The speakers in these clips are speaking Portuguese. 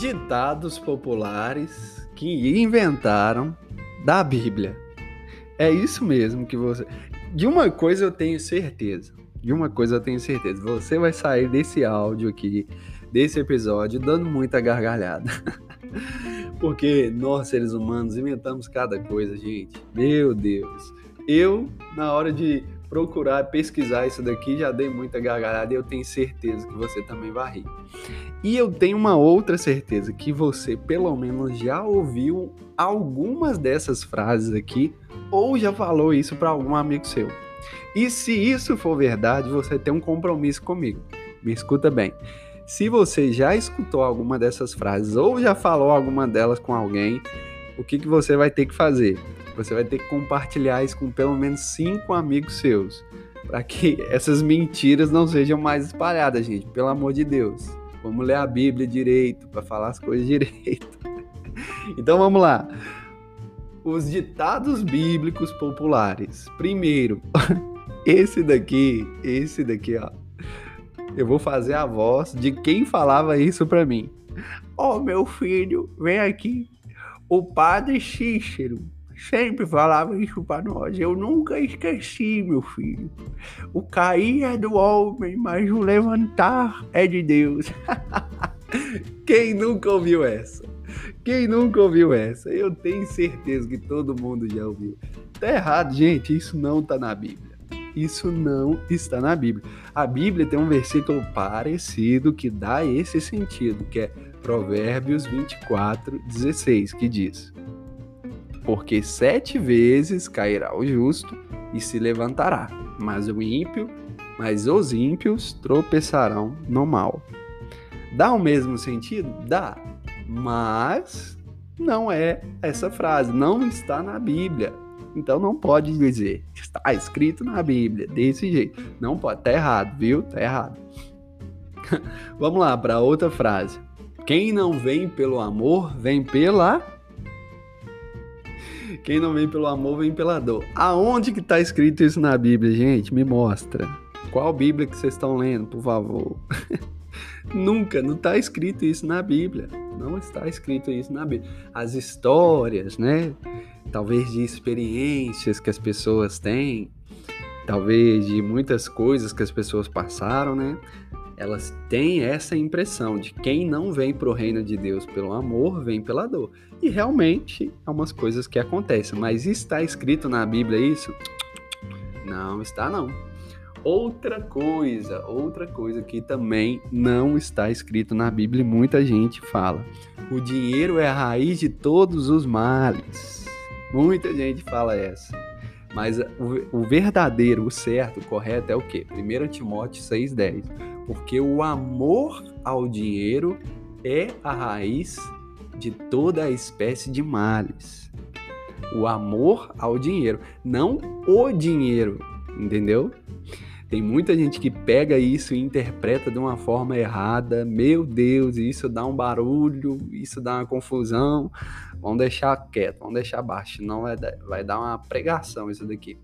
ditados populares que inventaram da Bíblia. É isso mesmo que você. De uma coisa eu tenho certeza. De uma coisa eu tenho certeza. Você vai sair desse áudio aqui, desse episódio, dando muita gargalhada. Porque nós, seres humanos, inventamos cada coisa, gente. Meu Deus. Eu, na hora de procurar pesquisar isso daqui, já dei muita gargalhada e eu tenho certeza que você também vai rir. E eu tenho uma outra certeza que você pelo menos já ouviu algumas dessas frases aqui ou já falou isso para algum amigo seu. E se isso for verdade, você tem um compromisso comigo. Me escuta bem. Se você já escutou alguma dessas frases ou já falou alguma delas com alguém, o que, que você vai ter que fazer? Você vai ter que compartilhar isso com pelo menos cinco amigos seus, para que essas mentiras não sejam mais espalhadas, gente. Pelo amor de Deus. Vamos ler a Bíblia direito, para falar as coisas direito. Então vamos lá. Os ditados bíblicos populares. Primeiro, esse daqui, esse daqui, ó. Eu vou fazer a voz de quem falava isso para mim. Ó, oh, meu filho, vem aqui. O padre Cícero sempre falava isso para nós. Eu nunca esqueci, meu filho. O cair é do homem, mas o levantar é de Deus. Quem nunca ouviu essa? Quem nunca ouviu essa? Eu tenho certeza que todo mundo já ouviu. Tá errado, gente. Isso não tá na Bíblia. Isso não está na Bíblia. A Bíblia tem um versículo parecido que dá esse sentido, que é Provérbios 24, 16, que diz: porque sete vezes cairá o justo e se levantará, mas o ímpio, mas os ímpios tropeçarão no mal. Dá o mesmo sentido? Dá, mas não é essa frase, não está na Bíblia. Então não pode dizer, está escrito na Bíblia, desse jeito. Não pode, tá errado, viu? Tá errado. Vamos lá para outra frase. Quem não vem pelo amor, vem pela quem não vem pelo amor, vem pela dor. Aonde que tá escrito isso na Bíblia, gente? Me mostra. Qual Bíblia que vocês estão lendo, por favor? Nunca, não está escrito isso na Bíblia. Não está escrito isso na Bíblia. As histórias, né? Talvez de experiências que as pessoas têm, talvez de muitas coisas que as pessoas passaram, né? Elas têm essa impressão de quem não vem para o reino de Deus pelo amor, vem pela dor. E realmente é umas coisas que acontecem, mas está escrito na Bíblia isso? Não está não. Outra coisa, outra coisa que também não está escrito na Bíblia e muita gente fala. O dinheiro é a raiz de todos os males. Muita gente fala essa. Mas o verdadeiro, o certo, o correto é o quê? 1 Timóteo 6,10. Porque o amor ao dinheiro é a raiz de toda a espécie de males. O amor ao dinheiro, não o dinheiro, entendeu? Tem muita gente que pega isso e interpreta de uma forma errada. Meu Deus, isso dá um barulho, isso dá uma confusão. Vamos deixar quieto, vamos deixar baixo, não vai dar, vai dar uma pregação isso daqui.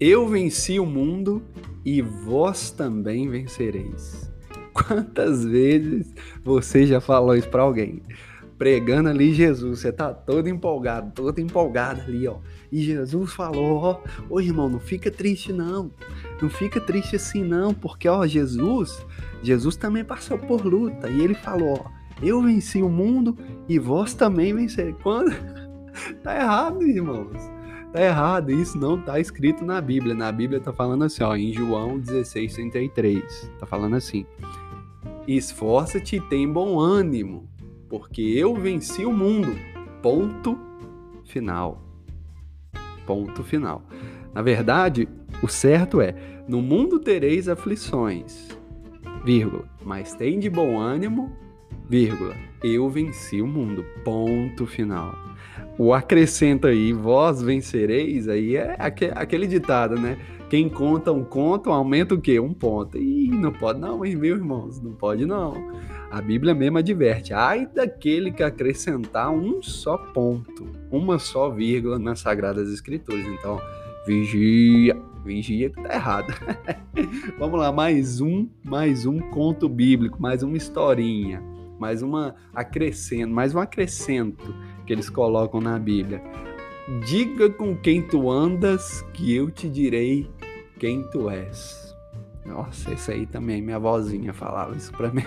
Eu venci o mundo e vós também vencereis. Quantas vezes você já falou isso para alguém? Pregando ali Jesus, você tá todo empolgado, todo empolgado ali, ó. E Jesus falou, ó, ô irmão, não fica triste não. Não fica triste assim não, porque ó, Jesus, Jesus também passou por luta e ele falou, ó, eu venci o mundo e vós também vencereis. Quando? tá errado, irmãos. Tá errado. Isso não tá escrito na Bíblia. Na Bíblia tá falando assim, ó, em João 16, 33. Tá falando assim: Esforça-te e tem bom ânimo, porque eu venci o mundo. Ponto final. Ponto final. Na verdade, o certo é: no mundo tereis aflições, vírgula, mas tem de bom ânimo, vírgula, eu venci o mundo, ponto final. O acrescenta aí, vós vencereis, aí é aquele ditado, né? Quem conta um conto, aumenta o quê? Um ponto. E não pode não, meus irmãos, não pode não. A Bíblia mesmo adverte, ai daquele que acrescentar um só ponto, uma só vírgula nas Sagradas Escrituras. Então, vigia, vigia que tá errado. Vamos lá, mais um, mais um conto bíblico, mais uma historinha mais uma acrescento, mais um acrescento que eles colocam na Bíblia. Diga com quem tu andas, que eu te direi quem tu és. Nossa, isso aí também minha vozinha falava isso para mim.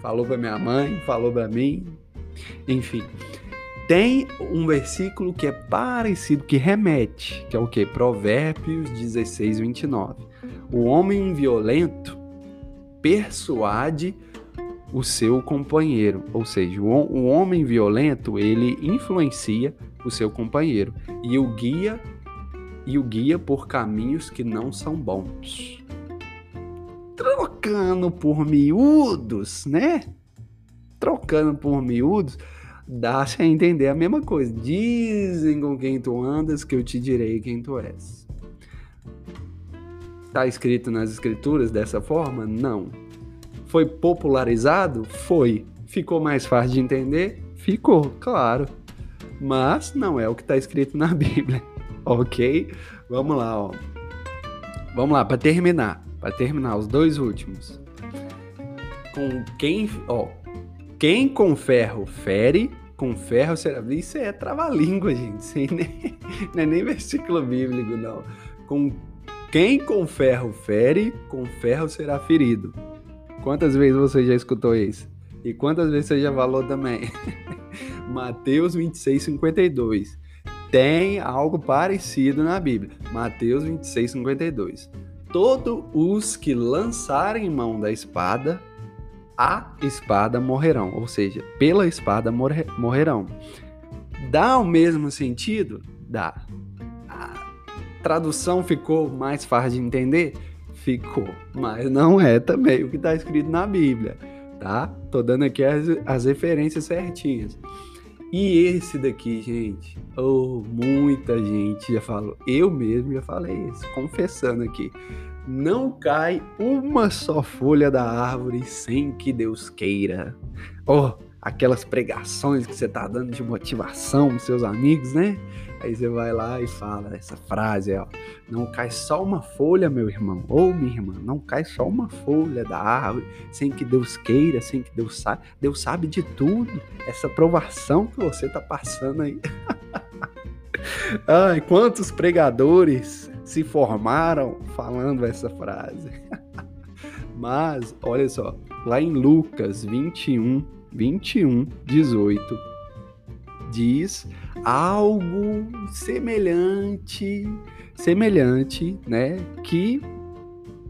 Falou para minha mãe, falou para mim. Enfim, tem um versículo que é parecido, que remete, que é o que? Provérbios 16, 29. O homem violento persuade o seu companheiro, ou seja, o, homem violento ele influencia o seu companheiro e o guia e o guia por caminhos que não são bons. Trocando por miúdos, né? Trocando por miúdos, dá-se a entender a mesma coisa. Dizem com quem tu andas que eu te direi quem tu és. Está escrito nas escrituras dessa forma? Não. Foi popularizado? Foi. Ficou mais fácil de entender? Ficou, claro. Mas não é o que está escrito na Bíblia. ok? Vamos lá, ó. Vamos lá, para terminar. Para terminar, os dois últimos. Com quem, ó, quem com ferro fere, com ferro será. Isso é trava-língua, gente. Isso nem, não é nem versículo bíblico, não. Com quem com ferro fere, com ferro será ferido. Quantas vezes você já escutou isso? E quantas vezes você já falou também? Mateus 26, 52. Tem algo parecido na Bíblia. Mateus 26, 52. Todos os que lançarem mão da espada a espada morrerão, ou seja, pela espada morre, morrerão. Dá o mesmo sentido? Dá. A tradução ficou mais fácil de entender? Ficou, mas não é também o que está escrito na Bíblia, tá? Tô dando aqui as, as referências certinhas. E esse daqui, gente, oh, muita gente já falou, eu mesmo já falei isso, confessando aqui não cai uma só folha da árvore sem que Deus queira. Oh, aquelas pregações que você tá dando de motivação seus amigos, né? Aí você vai lá e fala essa frase, ó. Não cai só uma folha, meu irmão, ou minha irmã, não cai só uma folha da árvore sem que Deus queira, sem que Deus saiba. Deus sabe de tudo. Essa provação que você tá passando aí. Ai, quantos pregadores se formaram falando essa frase. Mas, olha só, lá em Lucas 21, 21, 18, diz algo semelhante, semelhante, né, que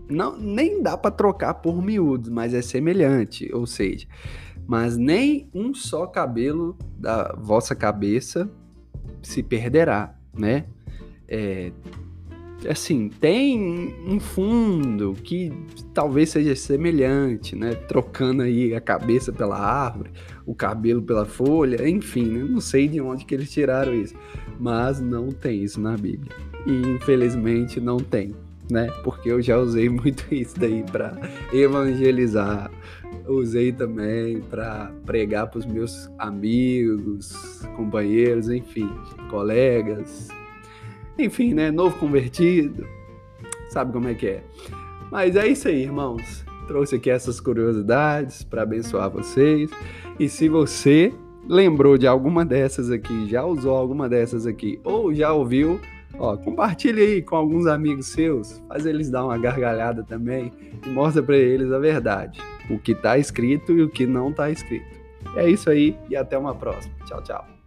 não nem dá para trocar por miúdos, mas é semelhante, ou seja, mas nem um só cabelo da vossa cabeça se perderá, né? É, assim, tem um fundo que talvez seja semelhante, né? Trocando aí a cabeça pela árvore, o cabelo pela folha, enfim, né? não sei de onde que eles tiraram isso, mas não tem isso na Bíblia. E infelizmente não tem, né? Porque eu já usei muito isso daí para evangelizar, usei também para pregar para os meus amigos, companheiros, enfim, colegas, enfim, né? Novo convertido. Sabe como é que é. Mas é isso aí, irmãos. Trouxe aqui essas curiosidades para abençoar vocês. E se você lembrou de alguma dessas aqui, já usou alguma dessas aqui, ou já ouviu, ó, compartilhe aí com alguns amigos seus, faz eles dar uma gargalhada também e mostra para eles a verdade, o que está escrito e o que não está escrito. É isso aí e até uma próxima. Tchau, tchau.